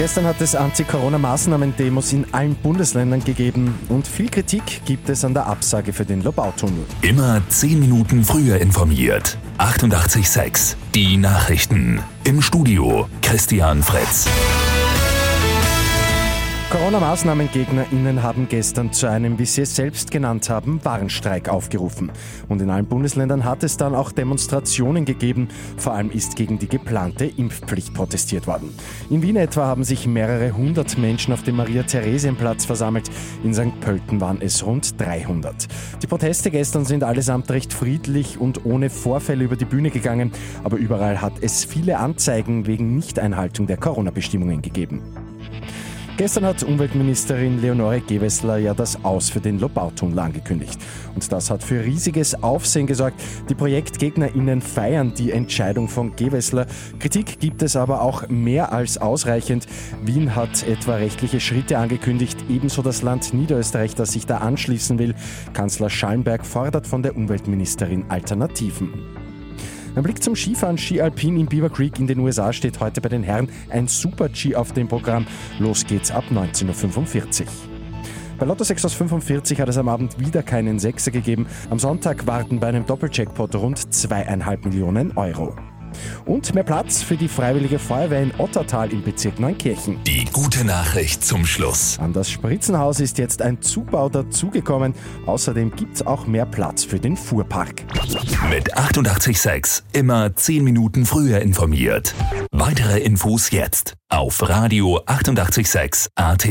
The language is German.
Gestern hat es Anti-Corona-Maßnahmen-Demos in allen Bundesländern gegeben und viel Kritik gibt es an der Absage für den Lobautunnel. Immer 10 Minuten früher informiert. 88.6 Die Nachrichten. Im Studio Christian Fritz. Corona-MaßnahmenGegnerInnen haben gestern zu einem, wie sie es selbst genannt haben, Warnstreik aufgerufen. Und in allen Bundesländern hat es dann auch Demonstrationen gegeben. Vor allem ist gegen die geplante Impfpflicht protestiert worden. In Wien etwa haben sich mehrere hundert Menschen auf dem Maria-Theresien-Platz versammelt. In St. Pölten waren es rund 300. Die Proteste gestern sind allesamt recht friedlich und ohne Vorfälle über die Bühne gegangen. Aber überall hat es viele Anzeigen wegen Nichteinhaltung der Corona-Bestimmungen gegeben. Gestern hat Umweltministerin Leonore Gewessler ja das Aus für den Lobautunnel angekündigt. Und das hat für riesiges Aufsehen gesorgt. Die ProjektgegnerInnen feiern die Entscheidung von Gewessler. Kritik gibt es aber auch mehr als ausreichend. Wien hat etwa rechtliche Schritte angekündigt, ebenso das Land Niederösterreich, das sich da anschließen will. Kanzler Schallenberg fordert von der Umweltministerin Alternativen. Ein Blick zum Skifahren. Ski Alpin in Beaver Creek in den USA steht heute bei den Herren ein Super-G auf dem Programm. Los geht's ab 19.45 Uhr. Bei Lotto 6 aus 45 hat es am Abend wieder keinen Sechser gegeben. Am Sonntag warten bei einem Doppeljackpot rund zweieinhalb Millionen Euro. Und mehr Platz für die Freiwillige Feuerwehr in Ottertal im Bezirk Neunkirchen. Die gute Nachricht zum Schluss. An das Spritzenhaus ist jetzt ein Zubau dazugekommen. Außerdem gibt es auch mehr Platz für den Fuhrpark. Mit 886 immer 10 Minuten früher informiert. Weitere Infos jetzt auf Radio 886 AT.